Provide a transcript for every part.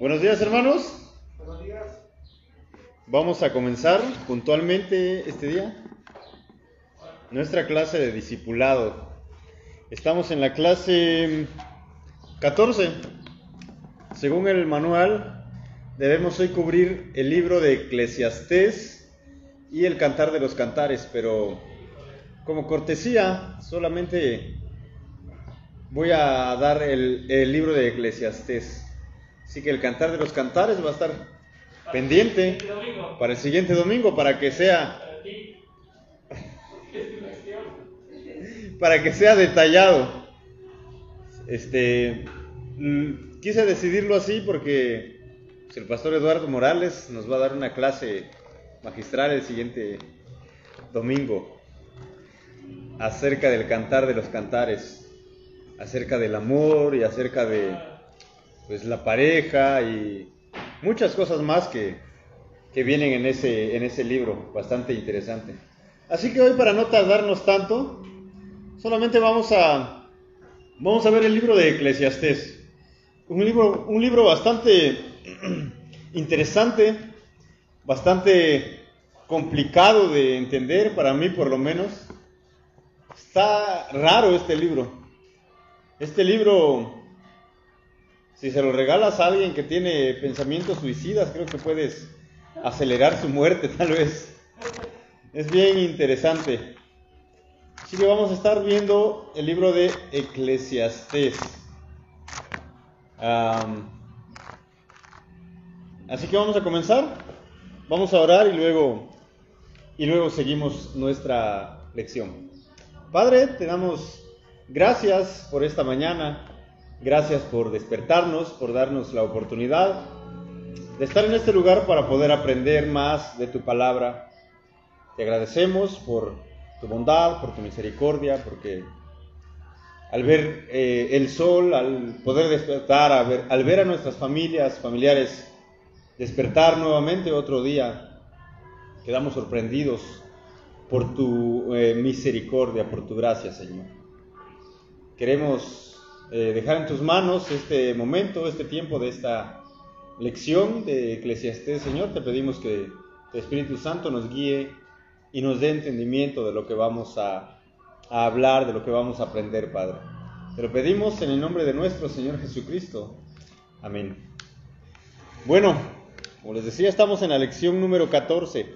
Buenos días hermanos. Buenos días. Vamos a comenzar puntualmente este día nuestra clase de discipulado. Estamos en la clase 14. Según el manual, debemos hoy cubrir el libro de Eclesiastés y el Cantar de los Cantares, pero como cortesía solamente voy a dar el, el libro de Eclesiastés. Así que el cantar de los cantares va a estar pendiente para el siguiente domingo, para que sea para que sea detallado. Este quise decidirlo así porque el pastor Eduardo Morales nos va a dar una clase magistral el siguiente domingo acerca del cantar de los cantares, acerca del amor y acerca de pues la pareja y muchas cosas más que, que vienen en ese, en ese libro, bastante interesante. Así que hoy para no tardarnos tanto, solamente vamos a, vamos a ver el libro de Eclesiastés. Un libro, un libro bastante interesante, bastante complicado de entender, para mí por lo menos. Está raro este libro. Este libro si se lo regalas a alguien que tiene pensamientos suicidas, creo que puedes acelerar su muerte tal vez. Es bien interesante. Así que vamos a estar viendo el libro de Eclesiastés. así que vamos a comenzar. Vamos a orar y luego, y luego seguimos nuestra lección. Padre, te damos gracias por esta mañana. Gracias por despertarnos, por darnos la oportunidad de estar en este lugar para poder aprender más de tu palabra. Te agradecemos por tu bondad, por tu misericordia, porque al ver eh, el sol, al poder despertar, al ver, a nuestras familias, familiares, despertar nuevamente otro día, quedamos sorprendidos por tu eh, misericordia, por tu gracia, Señor. Queremos eh, dejar en tus manos este momento, este tiempo de esta lección de Eclesiastés, Señor. Te pedimos que tu Espíritu Santo nos guíe y nos dé entendimiento de lo que vamos a, a hablar, de lo que vamos a aprender, Padre. Te lo pedimos en el nombre de nuestro Señor Jesucristo. Amén. Bueno, como les decía, estamos en la lección número 14.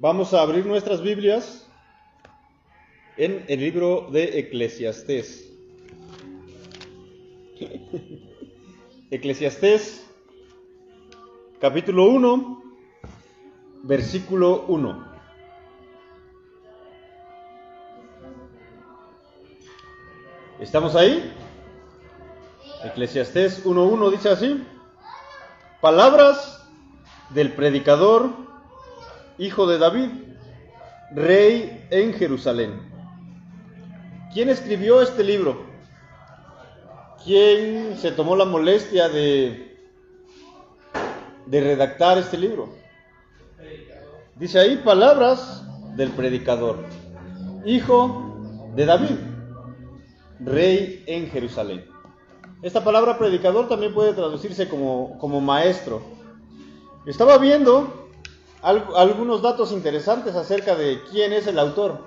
Vamos a abrir nuestras Biblias en el libro de Eclesiastés. Eclesiastés, capítulo 1, versículo 1. ¿Estamos ahí? Eclesiastés 1.1 dice así, palabras del predicador, hijo de David, rey en Jerusalén. ¿Quién escribió este libro? ¿Quién se tomó la molestia de, de redactar este libro? Dice ahí palabras del predicador, hijo de David, rey en Jerusalén. Esta palabra predicador también puede traducirse como, como maestro. Estaba viendo algunos datos interesantes acerca de quién es el autor.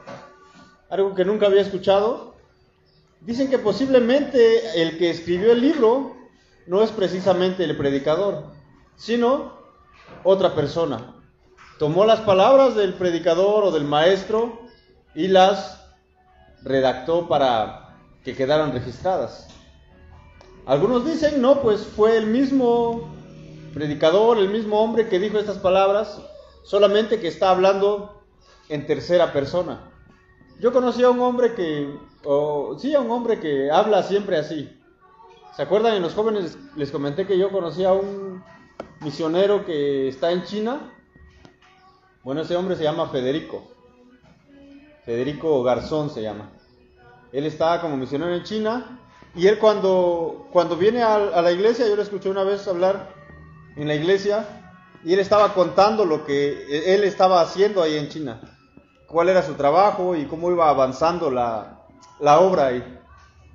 Algo que nunca había escuchado Dicen que posiblemente el que escribió el libro no es precisamente el predicador, sino otra persona. Tomó las palabras del predicador o del maestro y las redactó para que quedaran registradas. Algunos dicen, no, pues fue el mismo predicador, el mismo hombre que dijo estas palabras, solamente que está hablando en tercera persona. Yo conocí a un hombre que o sí, a un hombre que habla siempre así. ¿Se acuerdan? En los jóvenes les comenté que yo conocí a un misionero que está en China. Bueno, ese hombre se llama Federico. Federico Garzón se llama. Él está como misionero en China y él cuando, cuando viene a, a la iglesia, yo le escuché una vez hablar en la iglesia y él estaba contando lo que él estaba haciendo ahí en China. cuál era su trabajo y cómo iba avanzando la, la obra. Y,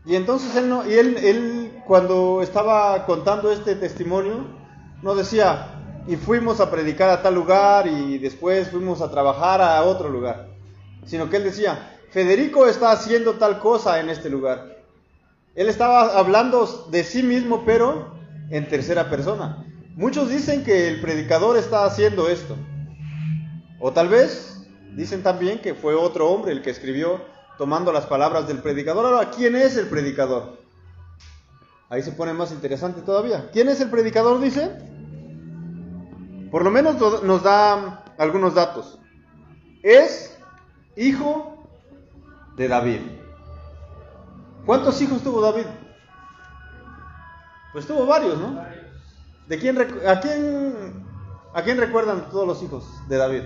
y entonces él, no, y él, él, cuando estaba contando este testimonio, no decía, y fuimos a predicar a tal lugar y después fuimos a trabajar a otro lugar, sino que él decía, Federico está haciendo tal cosa en este lugar. Él estaba hablando de sí mismo, pero en tercera persona. Muchos dicen que el predicador está haciendo esto. O tal vez dicen también que fue otro hombre el que escribió tomando las palabras del predicador. Ahora, ¿quién es el predicador? Ahí se pone más interesante todavía. ¿Quién es el predicador? Dice. Por lo menos nos da algunos datos. Es hijo de David. ¿Cuántos hijos tuvo David? Pues tuvo varios, ¿no? ¿De quién, a, quién, ¿A quién recuerdan todos los hijos de David?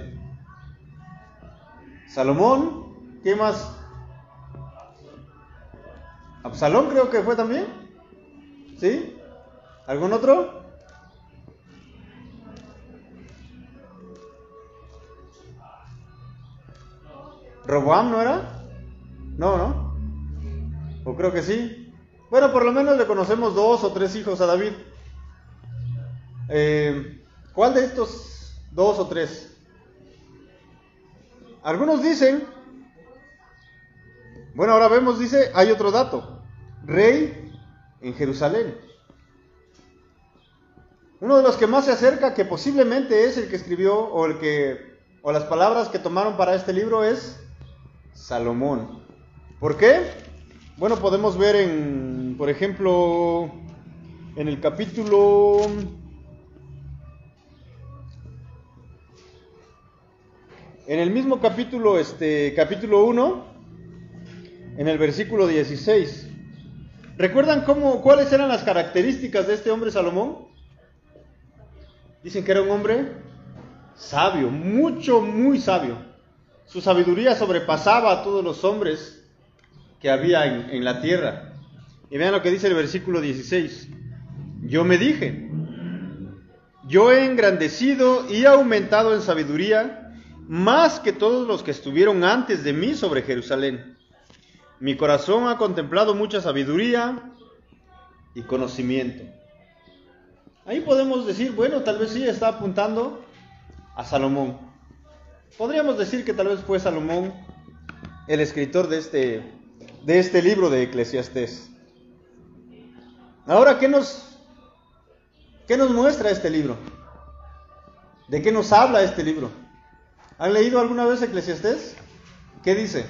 Salomón, ¿qué más? Absalón creo que fue también. ¿Sí? ¿Algún otro? ¿Roboam no era? No, ¿no? O creo que sí. Bueno, por lo menos le conocemos dos o tres hijos a David. Eh, ¿Cuál de estos dos o tres? Algunos dicen, bueno, ahora vemos, dice, hay otro dato, rey en Jerusalén. Uno de los que más se acerca, que posiblemente es el que escribió o el que o las palabras que tomaron para este libro es Salomón. ¿Por qué? Bueno, podemos ver en, por ejemplo, en el capítulo en el mismo capítulo este capítulo 1 en el versículo 16. ¿Recuerdan cómo cuáles eran las características de este hombre Salomón? Dicen que era un hombre sabio, mucho muy sabio. Su sabiduría sobrepasaba a todos los hombres que había en, la tierra. Y vean lo que dice el versículo 16. Yo me dije, yo he engrandecido y aumentado en sabiduría más que todos los que estuvieron antes de mí sobre Jerusalén. Mi corazón ha contemplado mucha sabiduría y conocimiento. Ahí podemos decir, bueno, tal vez sí está apuntando a Salomón. Podríamos decir que tal vez fue Salomón el escritor de este, de este libro de Eclesiastés. Ahora, ¿qué nos, ¿qué nos muestra este libro? ¿De qué nos habla este libro? ¿Han leído alguna vez Eclesiastés? ¿Qué dice?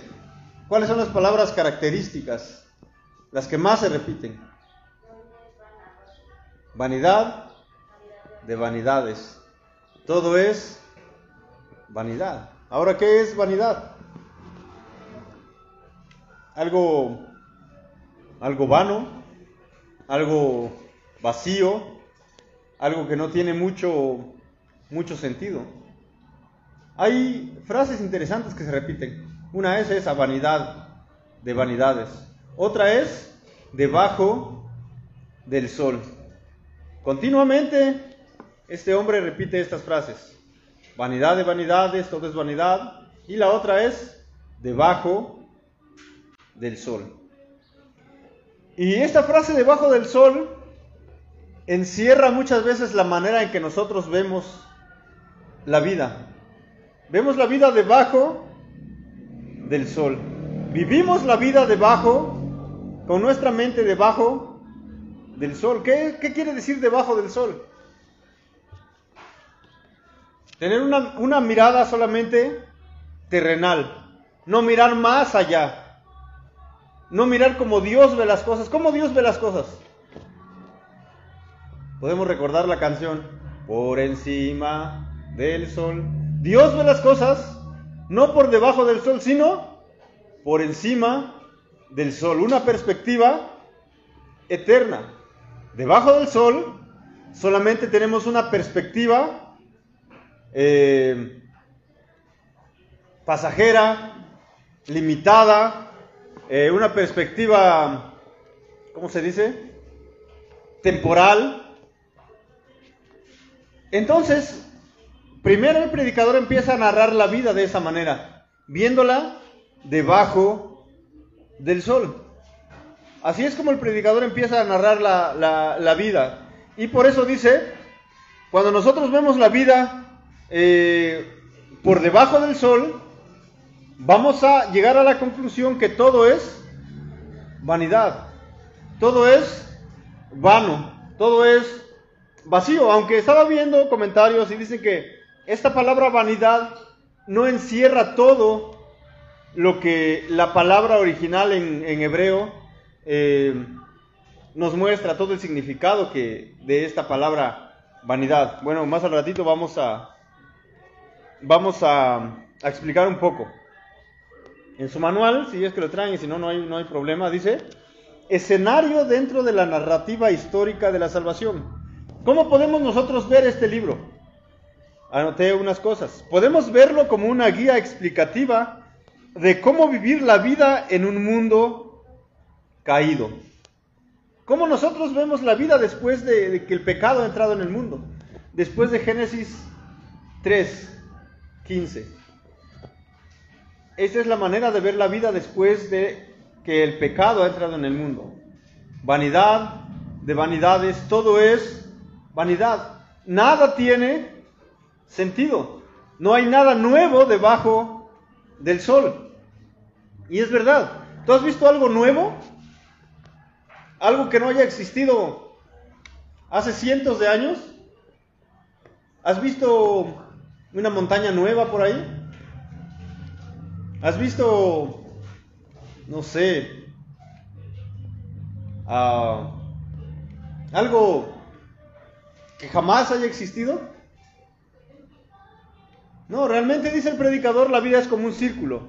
¿Cuáles son las palabras características? Las que más se repiten. Vanidad de vanidades. Todo es vanidad. Ahora, ¿qué es vanidad? Algo, algo vano, algo vacío, algo que no tiene mucho, mucho sentido. Hay frases interesantes que se repiten. Una es esa vanidad de vanidades. Otra es debajo del sol. Continuamente este hombre repite estas frases. Vanidad de vanidades, todo es vanidad. Y la otra es debajo del sol. Y esta frase debajo del sol encierra muchas veces la manera en que nosotros vemos la vida. Vemos la vida debajo del sol. Vivimos la vida debajo, con nuestra mente debajo del sol. ¿Qué, qué quiere decir debajo del sol? Tener una, una mirada solamente terrenal, no mirar más allá, no mirar como Dios ve las cosas. ¿Cómo Dios ve las cosas? Podemos recordar la canción, por encima del sol. Dios ve las cosas no por debajo del sol, sino por encima del sol. Una perspectiva eterna. Debajo del sol solamente tenemos una perspectiva eh, pasajera, limitada, eh, una perspectiva, ¿cómo se dice? Temporal. Entonces, primero el predicador empieza a narrar la vida de esa manera. viéndola debajo del sol. Así es como el predicador empieza a narrar la, vida. Y por eso dice, cuando nosotros vemos la vida eh, por debajo del sol, vamos a llegar a la conclusión que todo es vanidad, todo es vano, todo es vacío. Aunque estaba viendo comentarios y dicen que esta palabra vanidad no encierra todo lo que la palabra original en, hebreo eh, nos muestra, todo el significado que de esta palabra vanidad. Bueno, más al ratito vamos a, vamos a, explicar un poco. En su manual, si es que lo traen y si no, no hay, no hay problema, dice, escenario dentro de la narrativa histórica de la salvación. ¿Cómo podemos nosotros ver este libro? Anoté unas cosas. Podemos verlo como una guía explicativa de cómo vivir la vida en un mundo caído. ¿Cómo nosotros vemos la vida después de, que el pecado ha entrado en el mundo? Después de Génesis 3, 15. Esa es la manera de ver la vida después de que el pecado ha entrado en el mundo. Vanidad de vanidades, todo es vanidad. Nada tiene sentido. No hay nada nuevo debajo del sol. Y es verdad. ¿Tú has visto algo nuevo? Algo que no haya existido hace cientos de años. ¿Has visto una montaña nueva por ahí? ¿Has visto, no sé, ah, algo que jamás haya existido? No, realmente dice el predicador, la vida es como un círculo.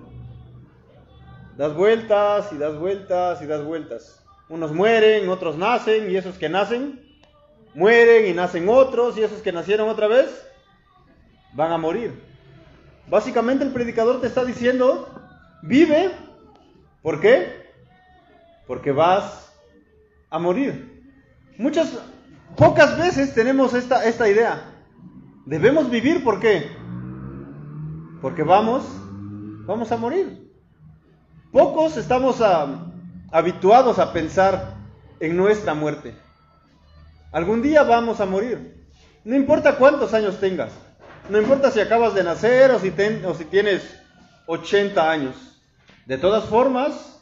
Das vueltas y das vueltas y das vueltas. Unos mueren, otros nacen y esos que nacen mueren y nacen otros y esos que nacieron otra vez van a morir. Básicamente el predicador te está diciendo, vive, ¿por qué? Porque vas a morir. Muchas, pocas veces tenemos esta, esta idea. Debemos vivir, ¿por qué? Porque vamos, vamos a morir. Pocos estamos habituados a pensar en nuestra muerte. Algún día vamos a morir. No importa cuántos años tengas. No importa si acabas de nacer o si, o si tienes 80 años. De todas formas,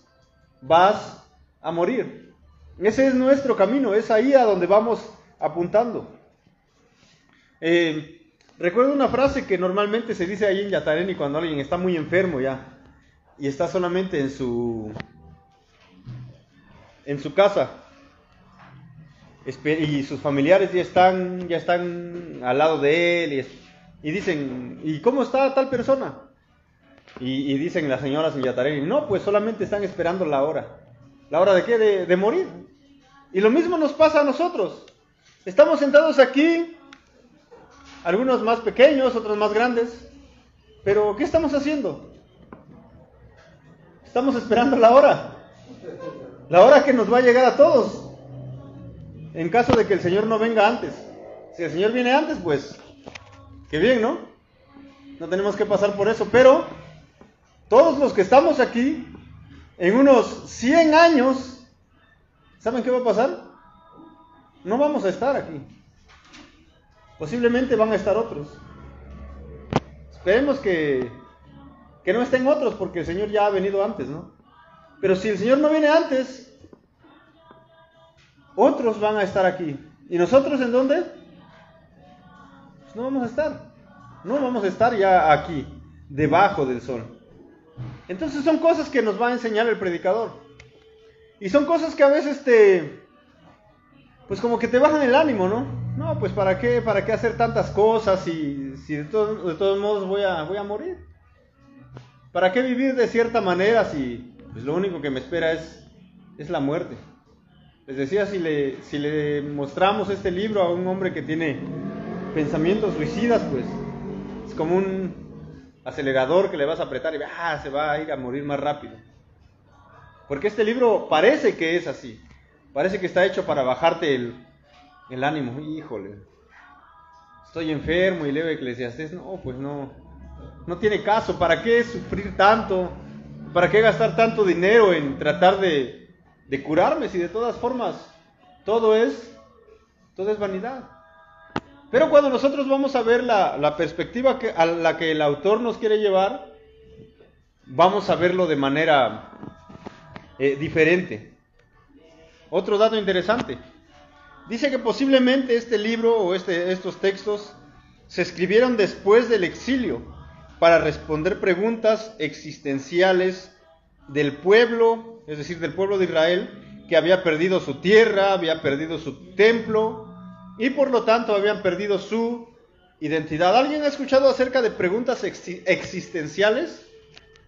vas a morir. Ese es nuestro camino, es ahí a donde vamos apuntando. Eh, recuerdo una frase que normalmente se dice ahí en Yatareni cuando alguien está muy enfermo ya y está solamente en su en su casa y sus familiares ya están ya están al lado de él y y dicen, ¿y cómo está tal persona? Y, dicen las señoras en Yatarén, no, pues solamente están esperando la hora. ¿La hora de qué? De, morir. Y lo mismo nos pasa a nosotros. Estamos sentados aquí, algunos más pequeños, otros más grandes, pero ¿qué estamos haciendo? Estamos esperando la hora. La hora que nos va a llegar a todos. En caso de que el Señor no venga antes. Si el Señor viene antes, pues Qué bien, ¿no? No tenemos que pasar por eso, pero todos los que estamos aquí, en unos 100 años, ¿saben qué va a pasar? No vamos a estar aquí. Posiblemente van a estar otros. Esperemos que, que no estén otros porque el Señor ya ha venido antes, ¿no? Pero si el Señor no viene antes, otros van a estar aquí. ¿Y nosotros en dónde? no vamos a estar. No vamos a estar ya aquí, debajo del sol. Entonces son cosas que nos va a enseñar el predicador. Y son cosas que a veces te, pues como que te bajan el ánimo, ¿no? No, pues para qué, para qué hacer tantas cosas si, si de, todos modos voy a, voy a morir. ¿Para qué vivir de cierta manera si pues lo único que me espera es, es la muerte? Les decía, si le, si le mostramos este libro a un hombre que tiene pensamientos suicidas, pues es como un acelerador que le vas a apretar y ah, se va a ir a morir más rápido. Porque este libro parece que es así. Parece que está hecho para bajarte el, ánimo. Híjole, estoy enfermo y leo Eclesiastes. No, pues no. No tiene caso. ¿Para qué sufrir tanto? ¿Para qué gastar tanto dinero en tratar de, curarme si de todas formas todo es, todo es vanidad? Pero cuando nosotros vamos a ver la, perspectiva a la que el autor nos quiere llevar, vamos a verlo de manera eh, diferente. Otro dato interesante. Dice que posiblemente este libro o este, estos textos se escribieron después del exilio para responder preguntas existenciales del pueblo, es decir, del pueblo de Israel, que había perdido su tierra, había perdido su templo y por lo tanto habían perdido su identidad. ¿Alguien ha escuchado acerca de preguntas existenciales?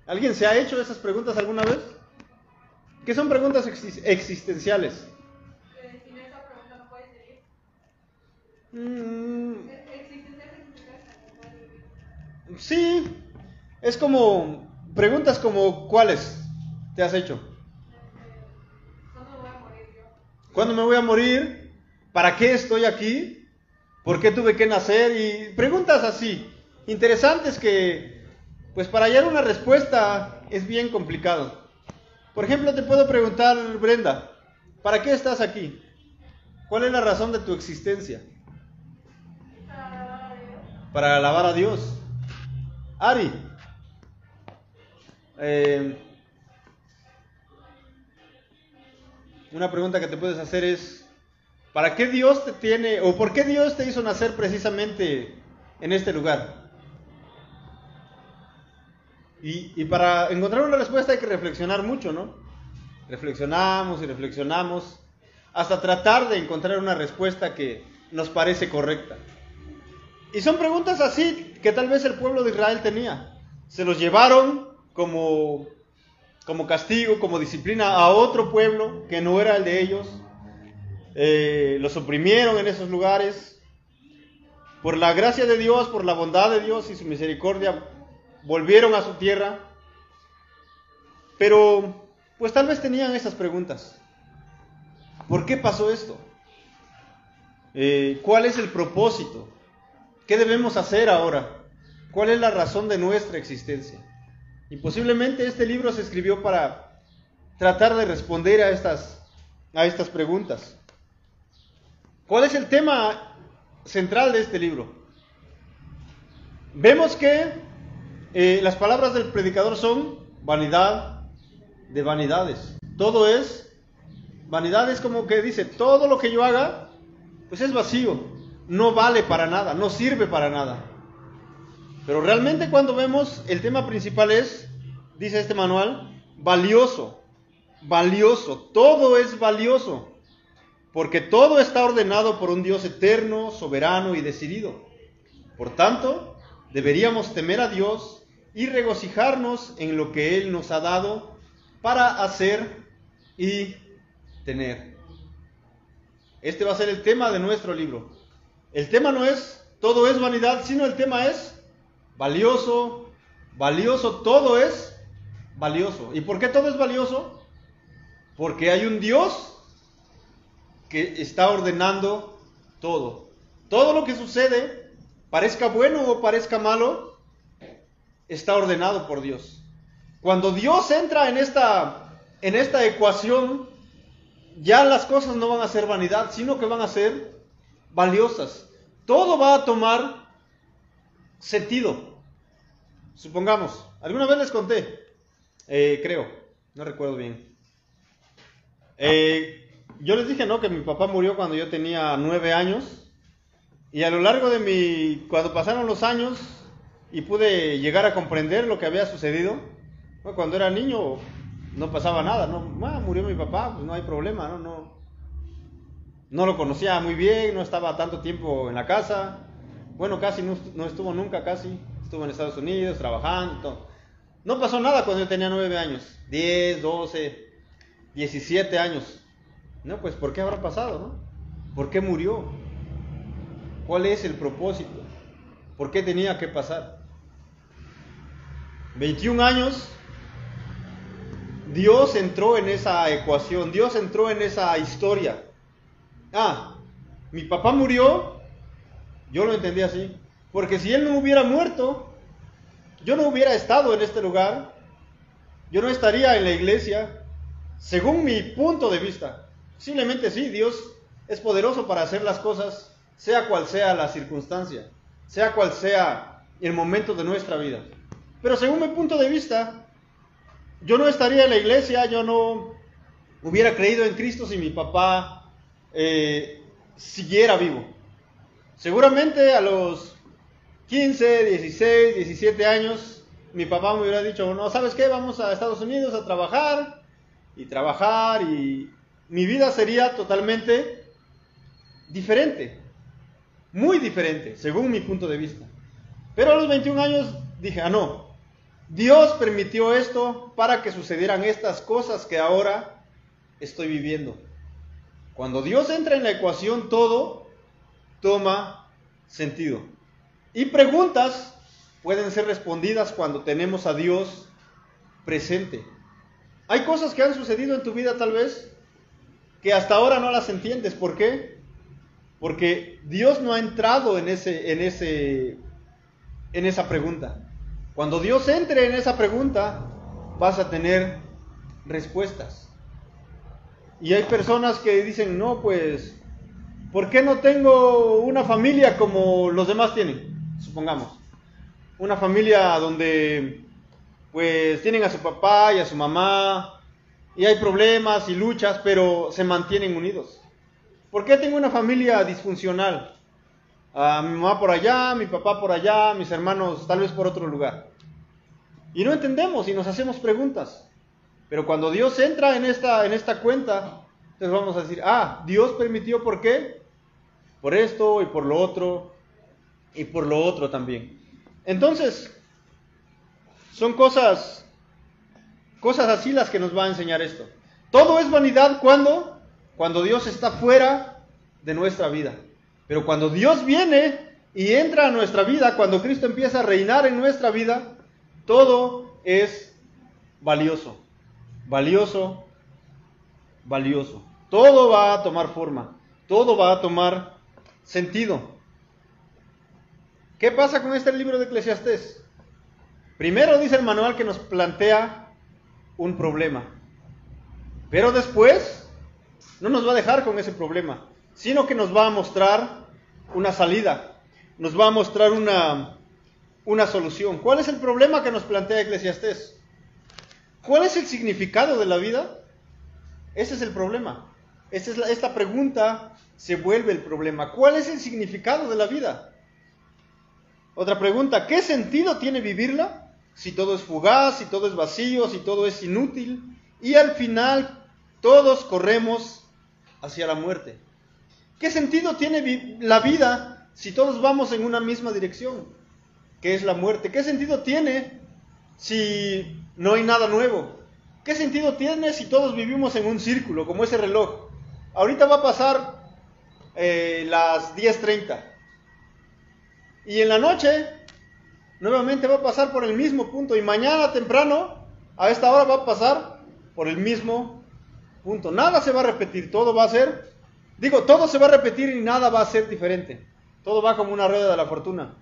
¿Alguien se ha hecho esas preguntas alguna vez? ¿Qué son preguntas existenciales? Mm. sí, es como preguntas como ¿cuáles te has hecho? ¿Cuándo me voy a morir? ¿Para qué estoy aquí? ¿Por qué tuve que nacer? Y preguntas así, interesantes que, pues para hallar una respuesta es bien complicado. Por ejemplo, te puedo preguntar, Brenda, ¿para qué estás aquí? ¿Cuál es la razón de tu existencia? Para alabar a Dios. Ari, eh, una pregunta que te puedes hacer es, ¿para qué Dios te tiene, o por qué Dios te hizo nacer precisamente en este lugar? Y, y, para encontrar una respuesta hay que reflexionar mucho, ¿no? Reflexionamos y reflexionamos hasta tratar de encontrar una respuesta que nos parece correcta. Y son preguntas así que tal vez el pueblo de Israel tenía. Se los llevaron como, como castigo, como disciplina a otro pueblo que no era el de ellos. Eh, los oprimieron en esos lugares. Por la gracia de Dios, por la bondad de Dios y su misericordia, volvieron a su tierra. Pero, pues tal vez tenían esas preguntas. ¿Por qué pasó esto? Eh, ¿Cuál es el propósito? ¿Qué debemos hacer ahora? ¿Cuál es la razón de nuestra existencia? Y posiblemente este libro se escribió para tratar de responder a estas, a estas preguntas. ¿Cuál es el tema central de este libro? Vemos que eh, las palabras del predicador son vanidad de vanidades. Todo es vanidad, es como que dice, todo lo que yo haga, pues es vacío no vale para nada, no sirve para nada. Pero realmente cuando vemos el tema principal es, dice este manual, valioso, valioso, todo es valioso, porque todo está ordenado por un Dios eterno, soberano y decidido. Por tanto, deberíamos temer a Dios y regocijarnos en lo que Él nos ha dado para hacer y tener. Este va a ser el tema de nuestro libro. El tema no es todo es vanidad, sino el tema es valioso, valioso, todo es valioso. ¿Y por qué todo es valioso? Porque hay un Dios que está ordenando todo. Todo lo que sucede, parezca bueno o parezca malo, está ordenado por Dios. Cuando Dios entra en esta, en esta ecuación, ya las cosas no van a ser vanidad, sino que van a ser valiosas. Todo va a tomar sentido. Supongamos, alguna vez les conté, eh, creo, no recuerdo bien. Eh, yo les dije, ¿no? Que mi papá murió cuando yo tenía nueve años. Y a lo largo de mi, cuando pasaron los años y pude llegar a comprender lo que había sucedido, cuando era niño no pasaba nada, ¿no? Murió mi papá, pues no hay problema, ¿no? no no lo conocía muy bien, no estaba tanto tiempo en la casa. Bueno, casi no, estuvo nunca, casi. Estuvo en Estados Unidos trabajando. No pasó nada cuando yo tenía nueve años, 10, 12, 17 años. No, pues ¿por qué habrá pasado, no? ¿Por qué murió? ¿Cuál es el propósito? ¿Por qué tenía que pasar? 21 años, Dios entró en esa ecuación, Dios entró en esa historia ah, mi papá murió, yo lo entendí así, porque si él no hubiera muerto, yo no hubiera estado en este lugar, yo no estaría en la iglesia, según mi punto de vista. Posiblemente sí, Dios es poderoso para hacer las cosas, sea cual sea la circunstancia, sea cual sea el momento de nuestra vida. Pero según mi punto de vista, yo no estaría en la iglesia, yo no hubiera creído en Cristo si mi papá eh, siguiera vivo. Seguramente a los 15, 16, 17 años, mi papá me hubiera dicho, no, ¿sabes qué? Vamos a Estados Unidos a trabajar y trabajar y mi vida sería totalmente diferente, muy diferente, según mi punto de vista. Pero a los 21 años dije, ah, no, Dios permitió esto para que sucedieran estas cosas que ahora estoy viviendo. Cuando Dios entra en la ecuación, todo toma sentido. Y preguntas pueden ser respondidas cuando tenemos a Dios presente. Hay cosas que han sucedido en tu vida tal vez que hasta ahora no las entiendes. ¿Por qué? Porque Dios no ha entrado en, ese, en, ese, en esa pregunta. Cuando Dios entre en esa pregunta, vas a tener respuestas. Y hay personas que dicen, no, pues, ¿por qué no tengo una familia como los demás tienen? Supongamos. Una familia donde, pues, tienen a su papá y a su mamá, y hay problemas y luchas, pero se mantienen unidos. ¿Por qué tengo una familia disfuncional? A mi mamá por allá, mi papá por allá, mis hermanos tal vez por otro lugar. Y no entendemos y nos hacemos preguntas. Pero cuando Dios entra en esta, en esta cuenta, entonces vamos a decir, ah, Dios permitió por qué? Por esto y por lo otro y por lo otro también. Entonces, son cosas, cosas así las que nos va a enseñar esto. Todo es vanidad cuando, cuando Dios está fuera de nuestra vida. Pero cuando Dios viene y entra a nuestra vida, cuando Cristo empieza a reinar en nuestra vida, todo es valioso valioso, valioso. Todo va a tomar forma, todo va a tomar sentido. ¿Qué pasa con este libro de Eclesiastés? Primero dice el manual que nos plantea un problema, pero después no nos va a dejar con ese problema, sino que nos va a mostrar una salida, nos va a mostrar una, una solución. ¿Cuál es el problema que nos plantea Eclesiastés? ¿Cuál es el significado de la vida? Ese es el problema. Esta, es esta pregunta se vuelve el problema. ¿Cuál es el significado de la vida? Otra pregunta, ¿qué sentido tiene vivirla? Si todo es fugaz, si todo es vacío, si todo es inútil. Y al final todos corremos hacia la muerte. ¿Qué sentido tiene la vida si todos vamos en una misma dirección? Que es la muerte. ¿Qué sentido tiene si no hay nada nuevo. ¿Qué sentido tiene si todos vivimos en un círculo, como ese reloj? Ahorita va a pasar eh, las 10.30. Y en la noche, nuevamente va a pasar por el mismo punto. Y mañana temprano, a esta hora, va a pasar por el mismo punto. Nada se va a repetir, todo va a ser, digo, todo se va a repetir y nada va a ser diferente. Todo va como una rueda de la fortuna.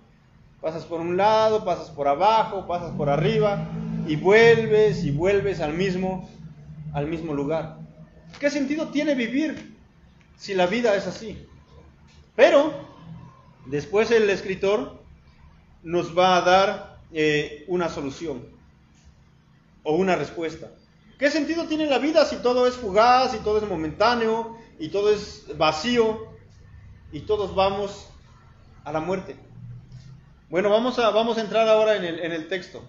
Pasas por un lado, pasas por abajo, pasas por arriba y vuelves y vuelves al mismo, al mismo lugar. ¿Qué sentido tiene vivir si la vida es así? Pero después el escritor nos va a dar eh, una solución o una respuesta. ¿Qué sentido tiene la vida si todo es fugaz, y todo es momentáneo, y todo es vacío, y todos vamos a la muerte? Bueno, vamos a, vamos a entrar ahora en el, en el texto.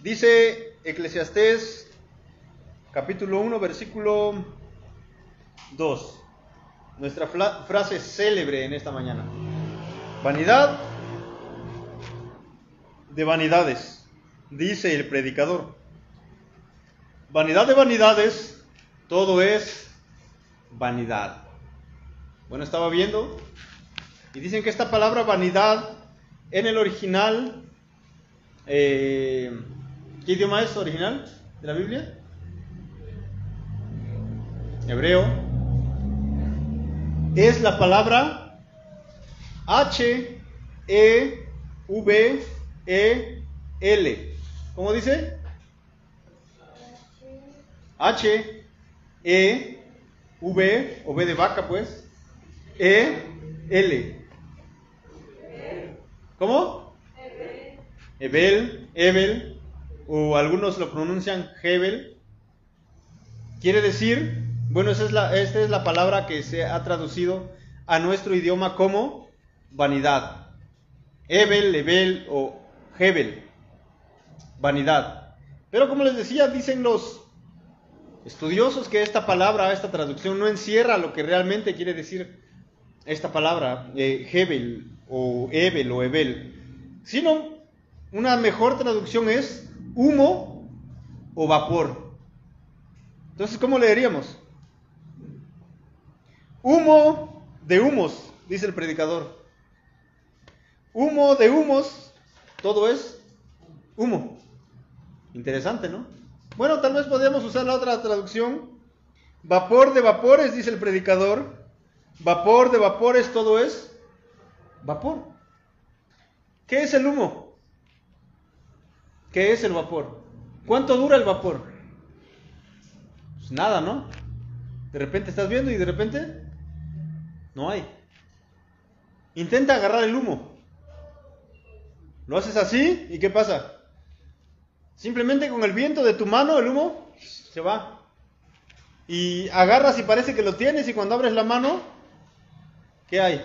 Dice Eclesiastés capítulo 1, versículo 2. Nuestra frase célebre en esta mañana. Vanidad de vanidades, dice el predicador. Vanidad de vanidades, todo es vanidad. Bueno, estaba viendo y dicen que esta palabra vanidad en el original, eh, ¿qué idioma es original de la Biblia? Hebreo. Es la palabra H, E, V, E, L. ¿Cómo dice? H, E, V, o V de vaca, pues. E, L. ¿Cómo? Ebel, Ebel, o algunos lo pronuncian Hebel. Quiere decir, bueno, es la, esta es la palabra que se ha traducido a nuestro idioma como vanidad. Ebel, Ebel o Hebel, vanidad. Pero como les decía, dicen los estudiosos que esta palabra, esta traducción no encierra lo que realmente quiere decir esta palabra, eh, Hebel o Ebel o Ebel, sino una mejor traducción es humo o vapor. Entonces, ¿cómo leeríamos? Humo de humos, dice el predicador. Humo de humos, todo es humo. Interesante, ¿no? Bueno, tal vez podríamos usar la otra traducción. Vapor de vapores, dice el predicador. Vapor de vapores, todo es vapor. ¿Qué es el humo? ¿Qué es el vapor? ¿Cuánto dura el vapor? Pues nada, ¿no? De repente estás viendo y de repente no hay. Intenta agarrar el humo. Lo haces así y ¿qué pasa? Simplemente con el viento de tu mano el humo se va. Y agarras y parece que lo tienes y cuando abres la mano, ¿qué hay?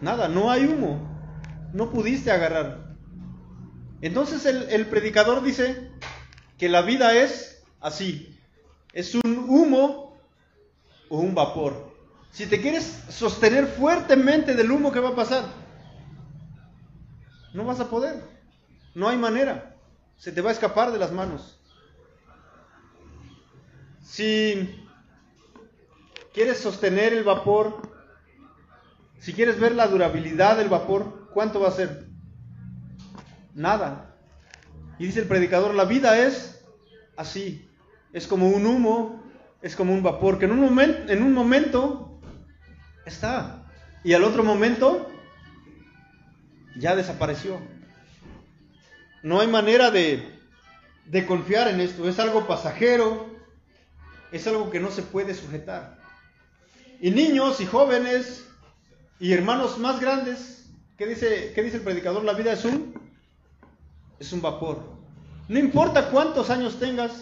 Nada, no hay humo. No pudiste agarrar. Entonces el, predicador dice que la vida es así. Es un humo o un vapor. Si te quieres sostener fuertemente del humo, ¿qué va a pasar? No vas a poder. No hay manera. Se te va a escapar de las manos. Si quieres sostener el vapor, si quieres ver la durabilidad del vapor, ¿cuánto va a ser? Nada. Y dice el predicador, la vida es así. Es como un humo, es como un vapor, que en un, momento, en un momento está. Y al otro momento ya desapareció. No hay manera de, de confiar en esto. Es algo pasajero, es algo que no se puede sujetar. Y niños y jóvenes y hermanos más grandes, ¿qué dice, qué dice el predicador? La vida es un, es un vapor. No importa cuántos años tengas,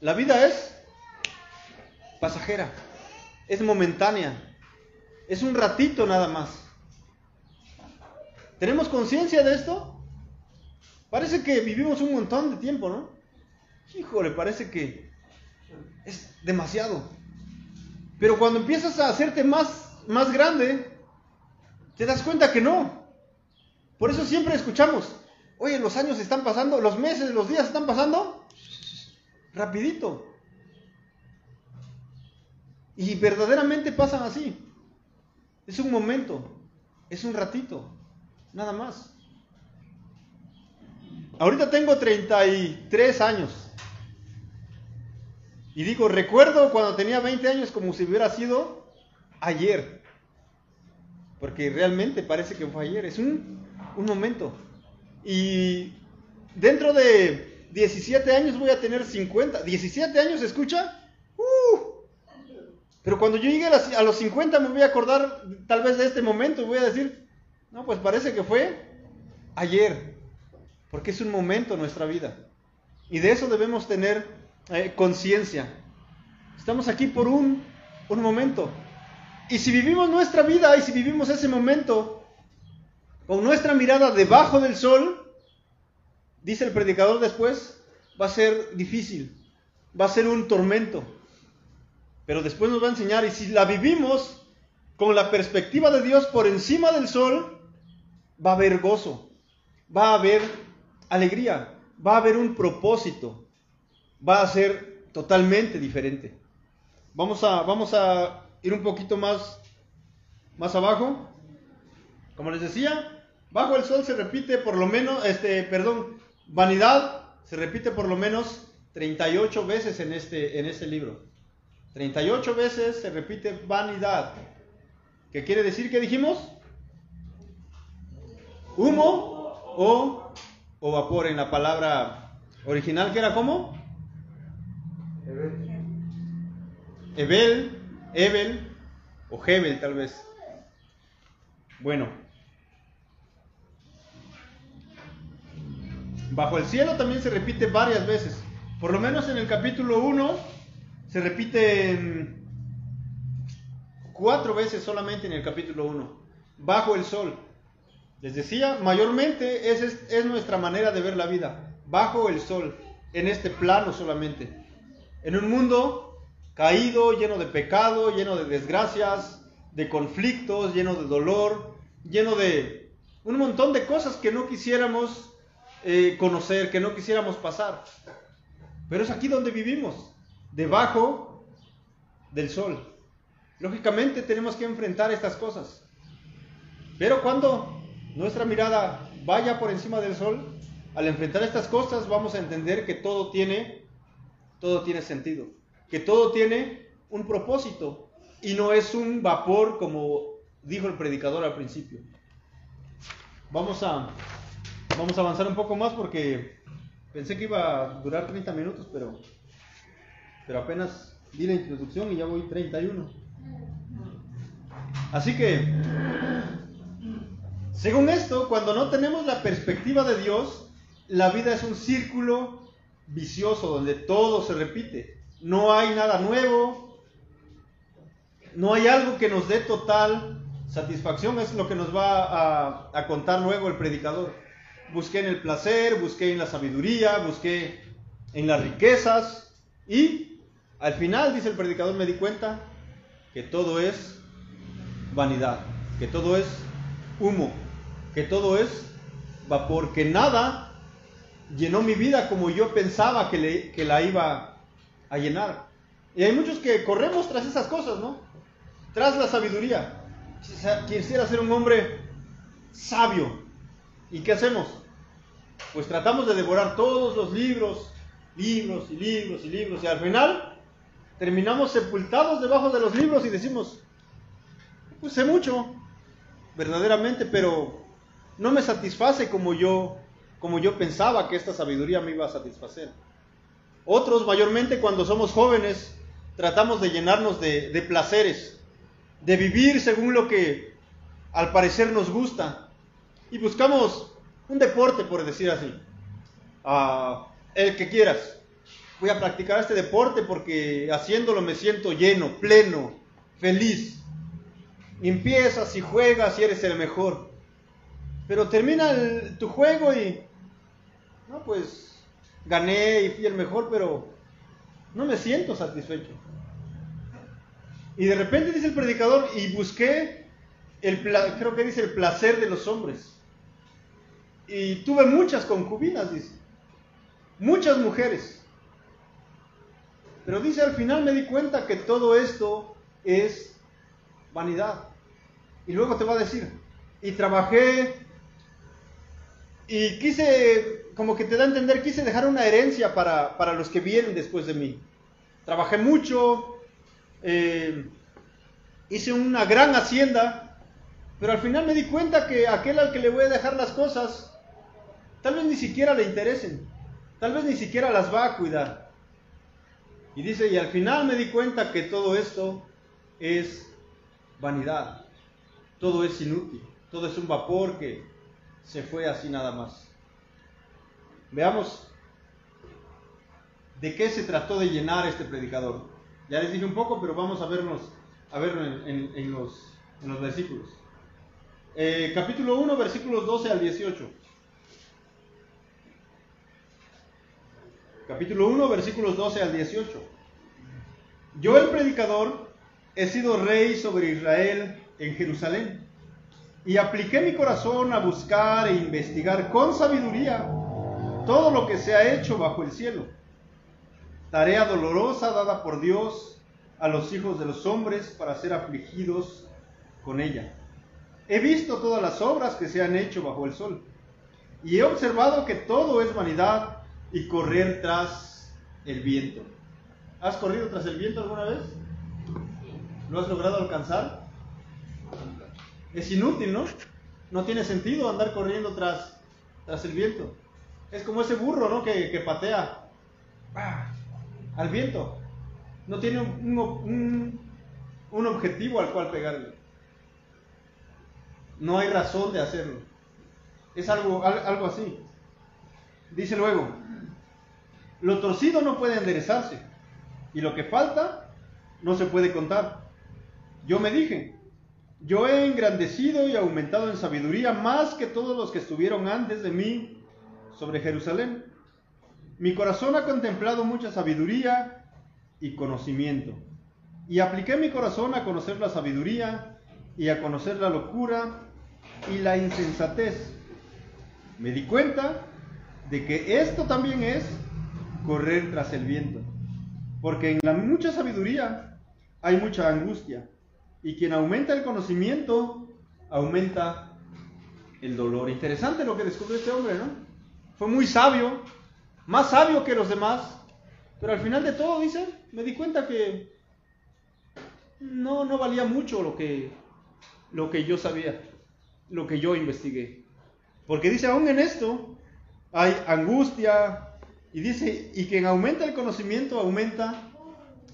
la vida es pasajera, es momentánea, es un ratito nada más. ¿Tenemos conciencia de esto? Parece que vivimos un montón de tiempo, ¿no? Híjole, parece que es demasiado. Pero cuando empiezas a hacerte más, más grande, te das cuenta que no. Por eso siempre escuchamos, oye, los años están pasando, los meses, los días están pasando rapidito. Y verdaderamente pasan así. Es un momento, es un ratito, nada más. Ahorita tengo 33 años. Y digo, recuerdo cuando tenía 20 años como si hubiera sido ayer. Porque realmente parece que fue ayer. Es un, un momento. Y dentro de 17 años voy a tener 50. ¿17 años escucha? Uh, pero cuando yo llegue a los 50 me voy a acordar tal vez de este momento y voy a decir, no, pues parece que fue ayer. Porque es un momento en nuestra vida. Y de eso debemos tener eh, conciencia. Estamos aquí por un, un momento. Y si vivimos nuestra vida y si vivimos ese momento con nuestra mirada debajo del sol, dice el predicador después, va a ser difícil, va a ser un tormento. Pero después nos va a enseñar, y si la vivimos con la perspectiva de Dios por encima del sol, va a haber gozo, va a haber alegría, va a haber un propósito, va a ser totalmente diferente. Vamos a, vamos a ir un poquito más, más abajo. Como les decía, bajo el sol se repite por lo menos, este, perdón, vanidad se repite por lo menos 38 veces en este, en este libro. 38 veces se repite vanidad. ¿Qué quiere decir que dijimos? Humo o, o vapor en la palabra original que era como? Ebel, Ebel o Hebel tal vez. Bueno, bajo el cielo también se repite varias veces. Por lo menos en el capítulo 1 se repite cuatro veces solamente en el capítulo 1. Bajo el sol. Les decía, mayormente es, es nuestra manera de ver la vida. Bajo el sol. En este plano solamente. En un mundo caído, lleno de pecado, lleno de desgracias, de conflictos, lleno de dolor, lleno de un montón de cosas que no quisiéramos eh, conocer, que no quisiéramos pasar. Pero es aquí donde vivimos, debajo del sol. Lógicamente tenemos que enfrentar estas cosas. Pero cuando nuestra mirada vaya por encima del sol, al enfrentar estas cosas vamos a entender que todo tiene todo tiene sentido, que todo tiene un propósito y no es un vapor como dijo el predicador al principio. Vamos a, vamos a avanzar un poco más porque pensé que iba a durar 30 minutos, pero, pero apenas di la introducción y ya voy 31. Así que, según esto, cuando no tenemos la perspectiva de Dios, la vida es un círculo vicioso donde todo se repite. No hay nada nuevo, no hay algo que nos dé total satisfacción, es lo que nos va a, contar luego el predicador. Busqué en el placer, busqué en la sabiduría, busqué en las riquezas y al final, dice el predicador, me di cuenta que todo es vanidad, que todo es humo, que todo es vapor, que nada llenó mi vida como yo pensaba que, la iba a llenar. Y hay muchos que corremos tras esas cosas, ¿no? Tras la sabiduría. Quisiera ser un hombre sabio. ¿Y qué hacemos? Pues tratamos de devorar todos los libros, libros y libros y libros, y al final terminamos sepultados debajo de los libros y decimos, pues sé mucho, verdaderamente, pero no me satisface como yo, como yo pensaba que esta sabiduría me iba a satisfacer. Otros, mayormente cuando somos jóvenes, tratamos de llenarnos de, placeres, de vivir según lo que al parecer nos gusta. Y buscamos un deporte, por decir así. Ah, el que quieras. Voy a practicar este deporte porque haciéndolo me siento lleno, pleno, feliz empiezas y juegas y eres el mejor. Pero termina tu juego y, no, pues gané y fui el mejor, pero no me siento satisfecho. Y de repente dice el predicador, y busqué, el, creo que dice el placer de los hombres. Y tuve muchas concubinas, dice. Muchas mujeres. Pero dice, al final me di cuenta que todo esto es vanidad. Y luego te va a decir, y trabajé y quise, como que te da a entender, quise dejar una herencia para, para los que vienen después de mí. Trabajé mucho, eh, hice una gran hacienda, pero al final me di cuenta que aquel al que le voy a dejar las cosas, tal vez ni siquiera le interesen, tal vez ni siquiera las va a cuidar. Y dice, y al final me di cuenta que todo esto es vanidad todo es inútil, todo es un vapor que se fue así nada más. Veamos de qué se trató de llenar este predicador. Ya les dije un poco, pero vamos a vernos a verlo en, los, versículos. Eh, capítulo 1, versículos 12 al 18. Capítulo 1, versículos 12 al 18. Yo el predicador he sido rey sobre Israel en Jerusalén. Y apliqué mi corazón a buscar e investigar con sabiduría todo lo que se ha hecho bajo el cielo. Tarea dolorosa dada por Dios a los hijos de los hombres para ser afligidos con ella. He visto todas las obras que se han hecho bajo el sol y he observado que todo es vanidad y correr tras el viento. ¿Has corrido tras el viento alguna vez? ¿Lo has logrado alcanzar? Es inútil, ¿no? No tiene sentido andar corriendo tras, tras el viento. Es como ese burro, ¿no? Que, patea al viento. No tiene un, un objetivo al cual pegarle. No hay razón de hacerlo. Es algo, algo así. Dice luego, lo torcido no puede enderezarse y lo que falta no se puede contar. Yo me dije, yo he engrandecido y aumentado en sabiduría más que todos los que estuvieron antes de mí sobre Jerusalén. Mi corazón ha contemplado mucha sabiduría y conocimiento. Y apliqué mi corazón a conocer la sabiduría y a conocer la locura y la insensatez. Me di cuenta de que esto también es correr tras el viento. Porque en la mucha sabiduría hay mucha angustia y quien aumenta el conocimiento, aumenta el dolor. Interesante lo que descubrió este hombre, ¿no? Fue muy sabio, más sabio que los demás, pero al final de todo, dice, me di cuenta que no, no valía mucho lo que, lo que yo sabía, lo que yo investigué. Porque dice, aún en esto hay angustia, y dice, y quien aumenta el conocimiento aumenta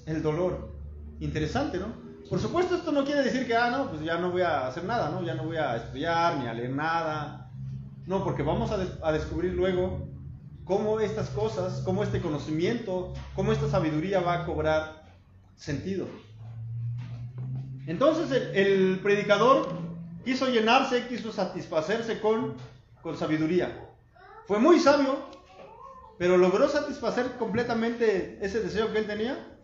el dolor. Interesante, ¿no? Por supuesto, esto no quiere decir que, ah, no, pues ya no voy a hacer nada, ¿no? Ya no voy a estudiar ni a leer nada. No, porque vamos a, descubrir luego cómo estas cosas, cómo este conocimiento, cómo esta sabiduría va a cobrar sentido. Entonces el, predicador quiso llenarse, quiso satisfacerse con, con sabiduría. Fue muy sabio, pero logró satisfacer completamente ese deseo que él tenía.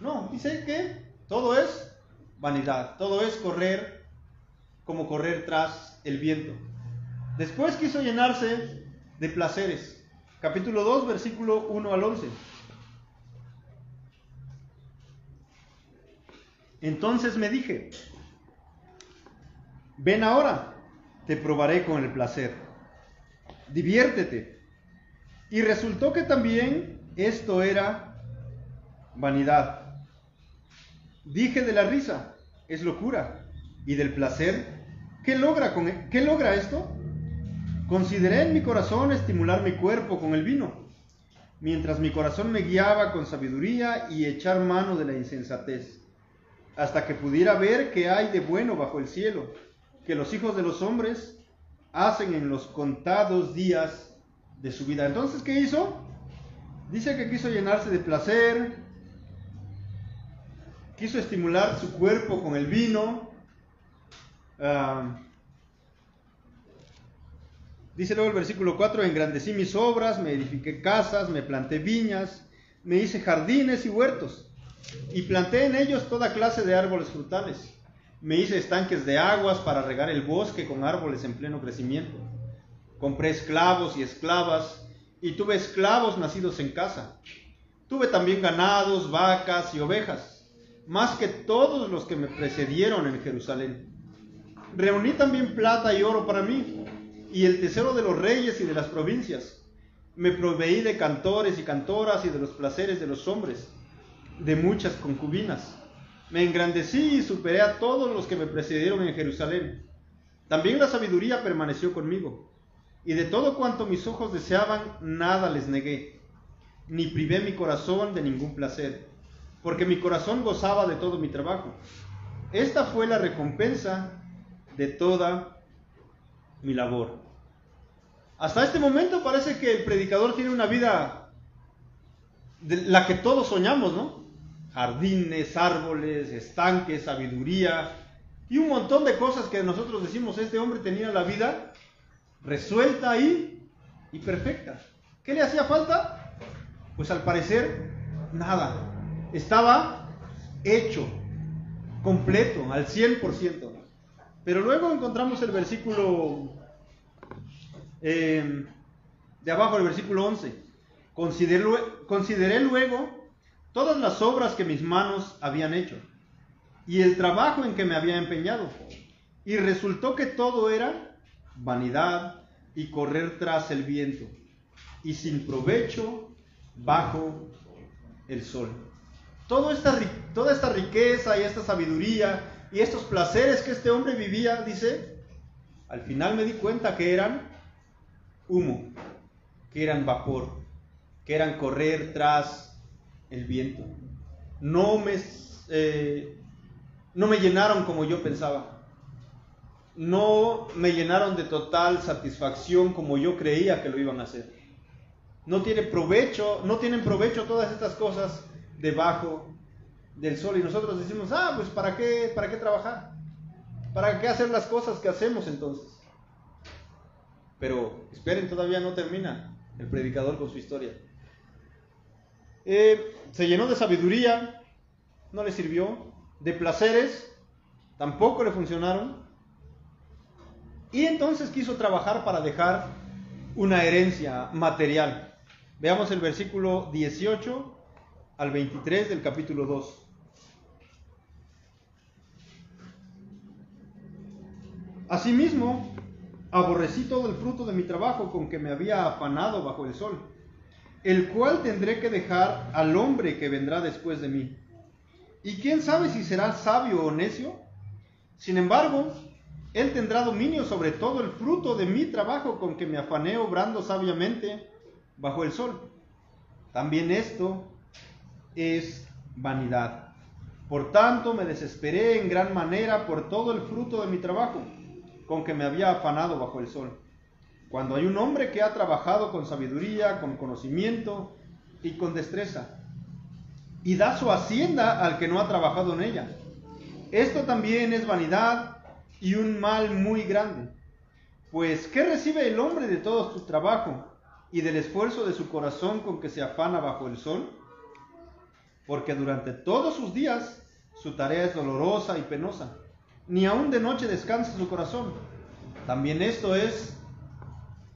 No, dice que todo es vanidad, todo es correr como correr tras el viento. Después quiso llenarse de placeres. Capítulo 2, versículo 1 al 11. Entonces me dije, ven ahora, te probaré con el placer. Diviértete. Y resultó que también esto era vanidad. Dije de la risa, es locura. Y del placer, ¿qué logra, con, e-, ¿qué logra esto? Consideré en mi corazón estimular mi cuerpo con el vino, mientras mi corazón me guiaba con sabiduría y echar mano de la insensatez, hasta que pudiera ver qué hay de bueno bajo el cielo, que los hijos de los hombres hacen en los contados días de su vida. Entonces, ¿qué hizo? Dice que quiso llenarse de placer, quiso estimular su cuerpo con el vino. Ah, dice luego el versículo 4, engrandecí mis obras, me edifiqué casas, me planté viñas, me hice jardines y huertos, y planté en ellos toda clase de árboles frutales. Me hice estanques de aguas para regar el bosque con árboles en pleno crecimiento. Compré esclavos y esclavas, y tuve esclavos nacidos en casa. Tuve también ganados, vacas y ovejas más que todos los que me precedieron en Jerusalén. Reuní también plata y oro para mí, y el tesoro de los reyes y de las provincias. Me proveí de cantores y cantoras y de los placeres de los hombres, de muchas concubinas. Me engrandecí y superé a todos los que me precedieron en Jerusalén. También la sabiduría permaneció conmigo, y de todo cuanto mis ojos deseaban, nada les negué, ni privé mi corazón de ningún placer porque mi corazón gozaba de todo mi trabajo. Esta fue la recompensa de toda mi labor. Hasta este momento parece que el predicador tiene una vida de la que todos soñamos, ¿no? Jardines, árboles, estanques, sabiduría y un montón de cosas que nosotros decimos, este hombre tenía la vida resuelta ahí y perfecta. ¿Qué le hacía falta? Pues al parecer nada estaba hecho, completo, al 100%. Pero luego encontramos el versículo eh, de abajo, el versículo 11. Consideré, luego todas las obras que mis manos habían hecho y el trabajo en que me había empeñado. Y resultó que todo era vanidad y correr tras el viento y sin provecho bajo el sol toda esta riqueza y esta sabiduría y estos placeres que este hombre vivía, dice, al final me di cuenta que eran humo, que eran vapor, que eran correr tras el viento. No me, eh, no me llenaron como yo pensaba. No me llenaron de total satisfacción como yo creía que lo iban a hacer. No tiene provecho, no tienen provecho todas estas cosas debajo del sol y nosotros decimos, ah, pues ¿para qué, para qué trabajar? ¿Para qué hacer las cosas que hacemos entonces? Pero esperen, todavía no termina el predicador con su historia. Eh, se llenó de sabiduría, no le sirvió, de placeres, tampoco le funcionaron. Y entonces quiso trabajar para dejar una herencia material. Veamos el versículo 18 al 23 del capítulo 2. Asimismo, aborrecí todo el fruto de mi trabajo con que me había afanado bajo el sol, el cual tendré que dejar al hombre que vendrá después de mí. ¿Y quién sabe si será sabio o necio? Sin embargo, él tendrá dominio sobre todo el fruto de mi trabajo con que me afané obrando sabiamente bajo el sol. También esto es vanidad. Por tanto, me desesperé en gran manera por todo el fruto de mi trabajo con que me había afanado bajo el sol. Cuando hay un hombre que ha trabajado con sabiduría, con conocimiento y con destreza, y da su hacienda al que no ha trabajado en ella. Esto también es vanidad y un mal muy grande. Pues, ¿qué recibe el hombre de todo su trabajo y del esfuerzo de su corazón con que se afana bajo el sol? Porque durante todos sus días su tarea es dolorosa y penosa ni aún de noche descansa su corazón. También esto es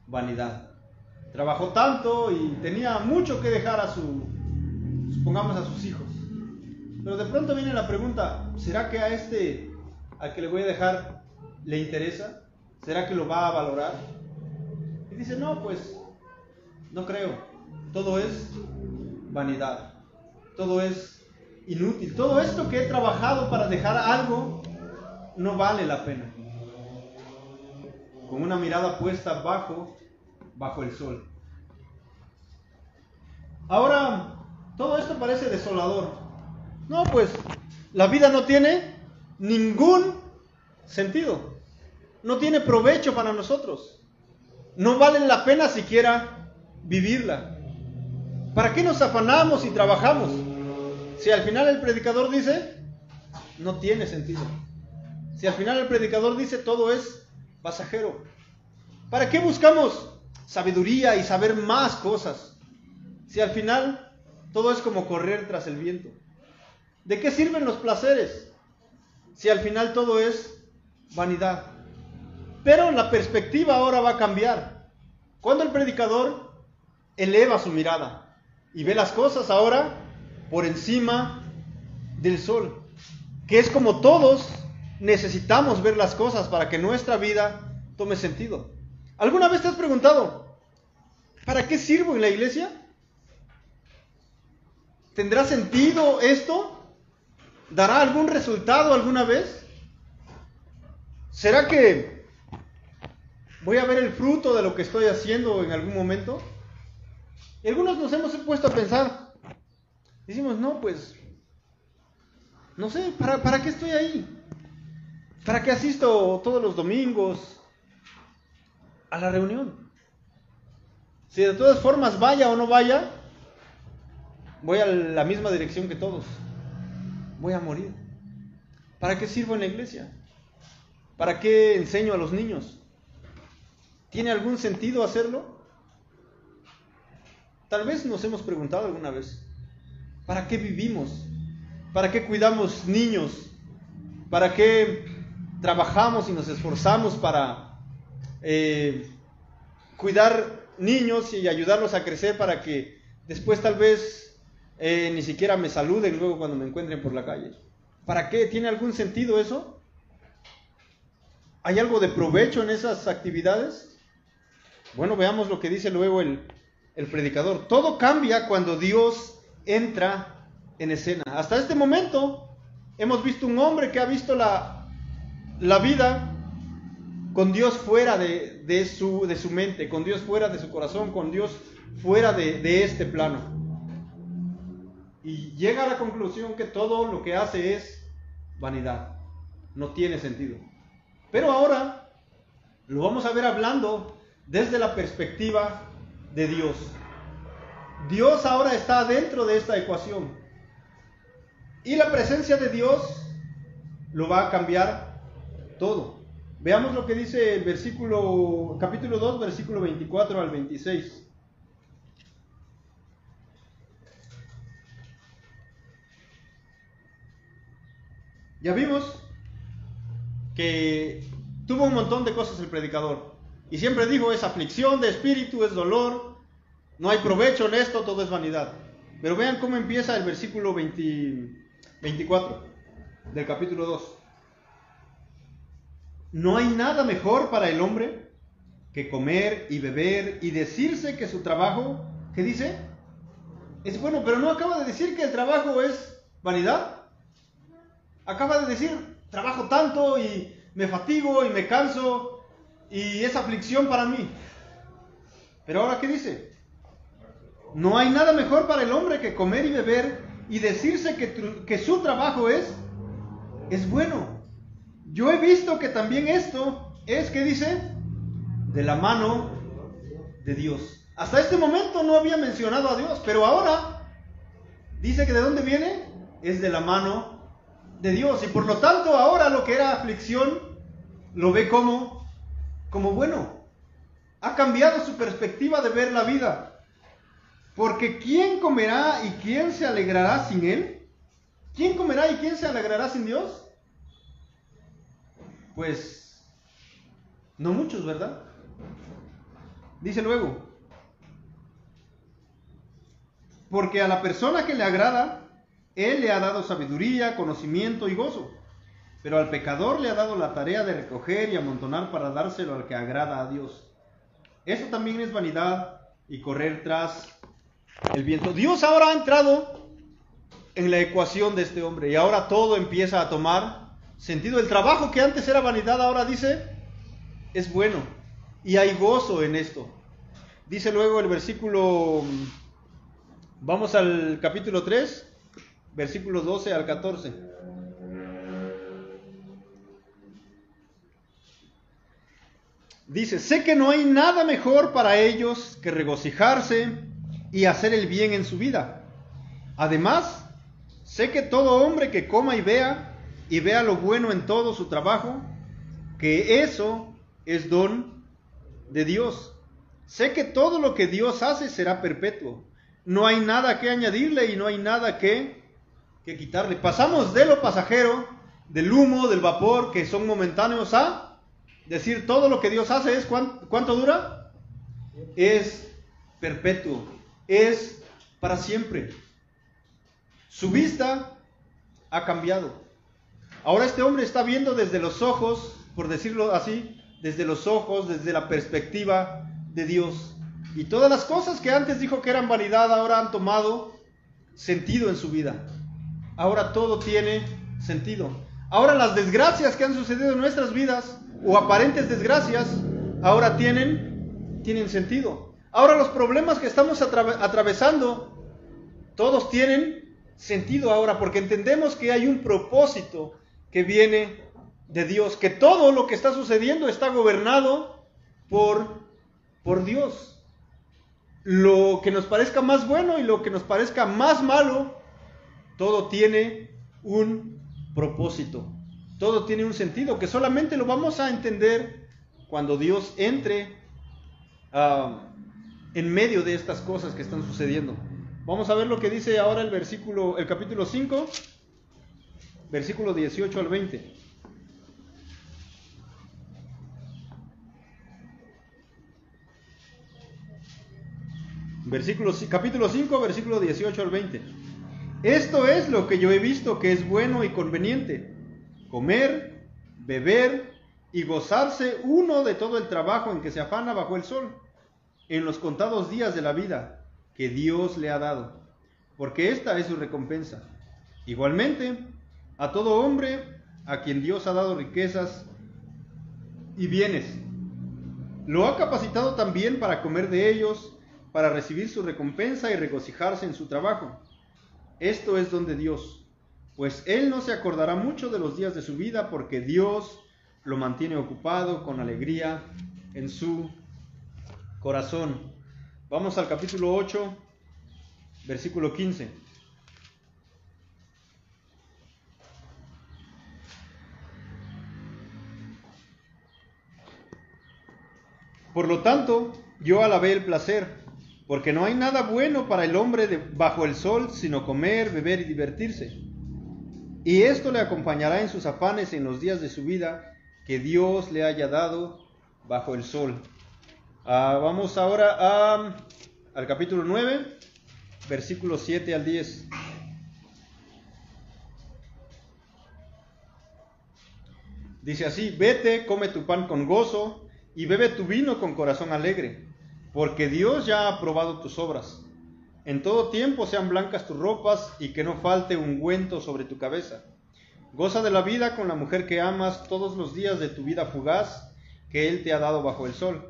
vanidad. Trabajó tanto y tenía mucho que dejar a su, supongamos a sus hijos. Pero de pronto viene la pregunta, ¿será que a este, al que le voy a dejar, le interesa? ¿Será que lo va a valorar? Y dice, no, pues, no creo. Todo es vanidad. Todo es inútil. Todo esto que he trabajado para dejar algo no vale la pena. Con una mirada puesta bajo, bajo el sol. Ahora, todo esto parece desolador. No, pues la vida no tiene ningún sentido. No tiene provecho para nosotros. No vale la pena siquiera vivirla. ¿Para qué nos afanamos y trabajamos? Si al final el predicador dice, no tiene sentido. Si al final el predicador dice todo es pasajero. ¿Para qué buscamos sabiduría y saber más cosas? Si al final todo es como correr tras el viento. ¿De qué sirven los placeres? Si al final todo es vanidad. Pero la perspectiva ahora va a cambiar. Cuando el predicador eleva su mirada y ve las cosas ahora por encima del sol, que es como todos necesitamos ver las cosas para que nuestra vida tome sentido. ¿Alguna vez te has preguntado, ¿para qué sirvo en la iglesia? ¿Tendrá sentido esto? ¿Dará algún resultado alguna vez? ¿Será que voy a ver el fruto de lo que estoy haciendo en algún momento? Y algunos nos hemos puesto a pensar. Decimos, no, pues, no sé, ¿para, ¿para qué estoy ahí? ¿Para qué asisto todos los domingos a la reunión? Si de todas formas vaya o no vaya, voy a la misma dirección que todos. Voy a morir. ¿Para qué sirvo en la iglesia? ¿Para qué enseño a los niños? ¿Tiene algún sentido hacerlo? Tal vez nos hemos preguntado alguna vez, ¿para qué vivimos? ¿Para qué cuidamos niños? ¿Para qué trabajamos y nos esforzamos para eh, cuidar niños y ayudarlos a crecer para que después tal vez eh, ni siquiera me saluden luego cuando me encuentren por la calle. ¿Para qué? ¿Tiene algún sentido eso? ¿Hay algo de provecho en esas actividades? Bueno, veamos lo que dice luego el, el predicador. Todo cambia cuando Dios entra en escena. Hasta este momento hemos visto un hombre que ha visto la la vida con Dios fuera de, de, su, de su mente, con Dios fuera de su corazón, con Dios fuera de, de este plano. Y llega a la conclusión que todo lo que hace es vanidad, no tiene sentido. Pero ahora lo vamos a ver hablando desde la perspectiva de Dios. Dios ahora está dentro de esta ecuación. Y la presencia de Dios lo va a cambiar todo. Veamos lo que dice el versículo, capítulo 2, versículo 24 al 26. Ya vimos que tuvo un montón de cosas el predicador. Y siempre dijo, es aflicción de espíritu, es dolor, no hay provecho en esto, todo es vanidad. Pero vean cómo empieza el versículo 24 del capítulo 2. No hay nada mejor para el hombre que comer y beber y decirse que su trabajo, ¿qué dice? Es bueno, pero no acaba de decir que el trabajo es vanidad. Acaba de decir, trabajo tanto y me fatigo y me canso y es aflicción para mí. Pero ahora, ¿qué dice? No hay nada mejor para el hombre que comer y beber y decirse que, que su trabajo es, es bueno. Yo he visto que también esto es, ¿qué dice? De la mano de Dios. Hasta este momento no había mencionado a Dios, pero ahora dice que de dónde viene es de la mano de Dios. Y por lo tanto ahora lo que era aflicción lo ve como, como bueno. Ha cambiado su perspectiva de ver la vida. Porque ¿quién comerá y quién se alegrará sin Él? ¿Quién comerá y quién se alegrará sin Dios? Pues no muchos, ¿verdad? Dice luego, porque a la persona que le agrada, él le ha dado sabiduría, conocimiento y gozo, pero al pecador le ha dado la tarea de recoger y amontonar para dárselo al que agrada a Dios. Eso también es vanidad y correr tras el viento. Dios ahora ha entrado en la ecuación de este hombre y ahora todo empieza a tomar sentido. El trabajo que antes era vanidad ahora dice es bueno y hay gozo en esto. Dice luego el versículo, vamos al capítulo 3, versículos 12 al 14. Dice, sé que no hay nada mejor para ellos que regocijarse y hacer el bien en su vida. Además, sé que todo hombre que coma y vea y vea lo bueno en todo su trabajo, que eso es don de Dios. Sé que todo lo que Dios hace será perpetuo. No hay nada que añadirle y no hay nada que que quitarle. Pasamos de lo pasajero, del humo, del vapor, que son momentáneos, a decir todo lo que Dios hace es cuánto, dura? Es perpetuo, es para siempre. Su vista ha cambiado. Ahora este hombre está viendo desde los ojos, por decirlo así, desde los ojos, desde la perspectiva de Dios. Y todas las cosas que antes dijo que eran vanidad ahora han tomado sentido en su vida ahora todo tiene sentido. Ahora las desgracias que han sucedido en nuestras vidas, o aparentes desgracias, ahora tienen, tienen sentido. Ahora los problemas que estamos atravesando, todos tienen sentido ahora, porque entendemos que hay un propósito que viene de Dios, que todo lo que está sucediendo está gobernado por, por Dios. Lo que nos parezca más bueno y lo que nos parezca más malo, todo tiene un propósito, todo tiene un sentido que solamente lo vamos a entender cuando Dios entre ah, en medio de estas cosas que están sucediendo. Vamos a ver lo que dice ahora el versículo, el capítulo 5, versículo 18 al 20. Versículo, capítulo 5, versículo 18 al 20. Esto es lo que yo he visto que es bueno y conveniente. Comer, beber y gozarse uno de todo el trabajo en que se afana bajo el sol, en los contados días de la vida que Dios le ha dado, porque esta es su recompensa. Igualmente, a todo hombre a quien Dios ha dado riquezas y bienes. Lo ha capacitado también para comer de ellos, para recibir su recompensa y regocijarse en su trabajo. Esto es don de Dios, pues Él no se acordará mucho de los días de su vida porque Dios lo mantiene ocupado con alegría en su corazón. Vamos al capítulo 8, versículo 15. Por lo tanto, yo alabé el placer, porque no hay nada bueno para el hombre bajo el sol sino comer, beber y divertirse. Y esto le acompañará en sus afanes en los días de su vida que Dios le haya dado bajo el sol. Ah, vamos ahora al capítulo 9, versículos 7 al 10. Dice así, vete, come tu pan con gozo y bebe tu vino con corazón alegre, porque Dios ya ha aprobado tus obras. En todo tiempo sean blancas tus ropas y que no falte ungüento sobre tu cabeza. Goza de la vida con la mujer que amas todos los días de tu vida fugaz que Él te ha dado bajo el sol.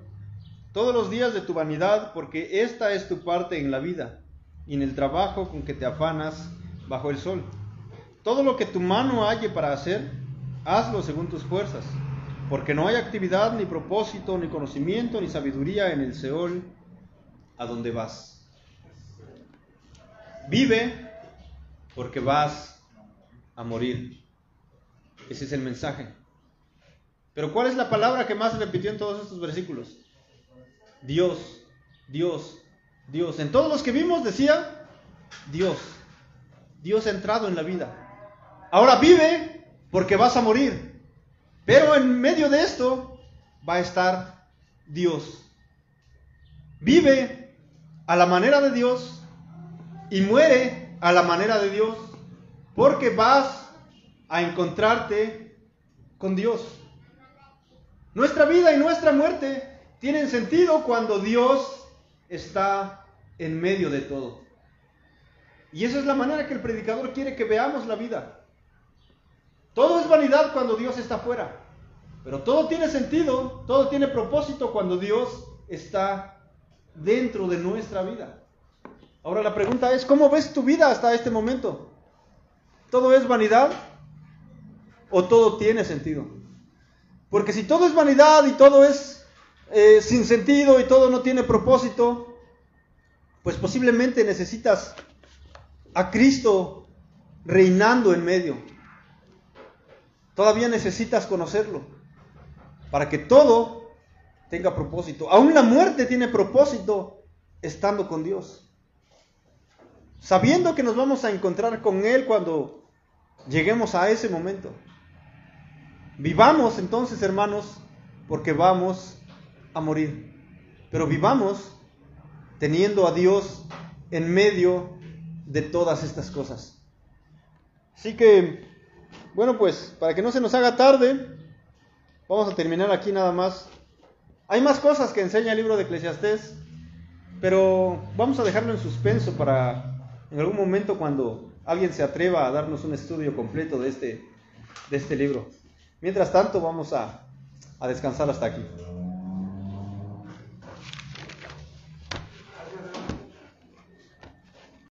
Todos los días de tu vanidad, porque esta es tu parte en la vida y en el trabajo con que te afanas bajo el sol. Todo lo que tu mano halle para hacer, hazlo según tus fuerzas porque no hay actividad, ni propósito, ni conocimiento, ni sabiduría en el Seol a donde vas. Vive porque vas a morir. Ese es el mensaje. Pero ¿cuál es la palabra que más se repitió en todos estos versículos? Dios, Dios, Dios. En todos los que vimos decía Dios. Dios ha entrado en la vida. Ahora vive porque vas a morir. Pero en medio de esto va a estar Dios. Vive a la manera de Dios y muere a la manera de Dios porque vas a encontrarte con Dios. Nuestra vida y nuestra muerte tienen sentido cuando Dios está en medio de todo. Y esa es la manera que el predicador quiere que veamos la vida. Todo es vanidad cuando Dios está fuera. Pero todo tiene sentido, todo tiene propósito cuando Dios está dentro de nuestra vida. Ahora la pregunta es, ¿cómo ves tu vida hasta este momento? ¿Todo es vanidad o todo tiene sentido? Porque si todo es vanidad y todo es eh, sin sentido y todo no tiene propósito, pues posiblemente necesitas a Cristo reinando en medio. Todavía necesitas conocerlo para que todo tenga propósito. Aún la muerte tiene propósito estando con Dios. Sabiendo que nos vamos a encontrar con Él cuando lleguemos a ese momento. Vivamos entonces, hermanos, porque vamos a morir. Pero vivamos teniendo a Dios en medio de todas estas cosas. Así que bueno, pues para que no se nos haga tarde, vamos a terminar aquí nada más. Hay más cosas que enseña el libro de Eclesiastés, pero vamos a dejarlo en suspenso para en algún momento cuando alguien se atreva a darnos un estudio completo de este, de este libro. Mientras tanto, vamos a, a descansar hasta aquí.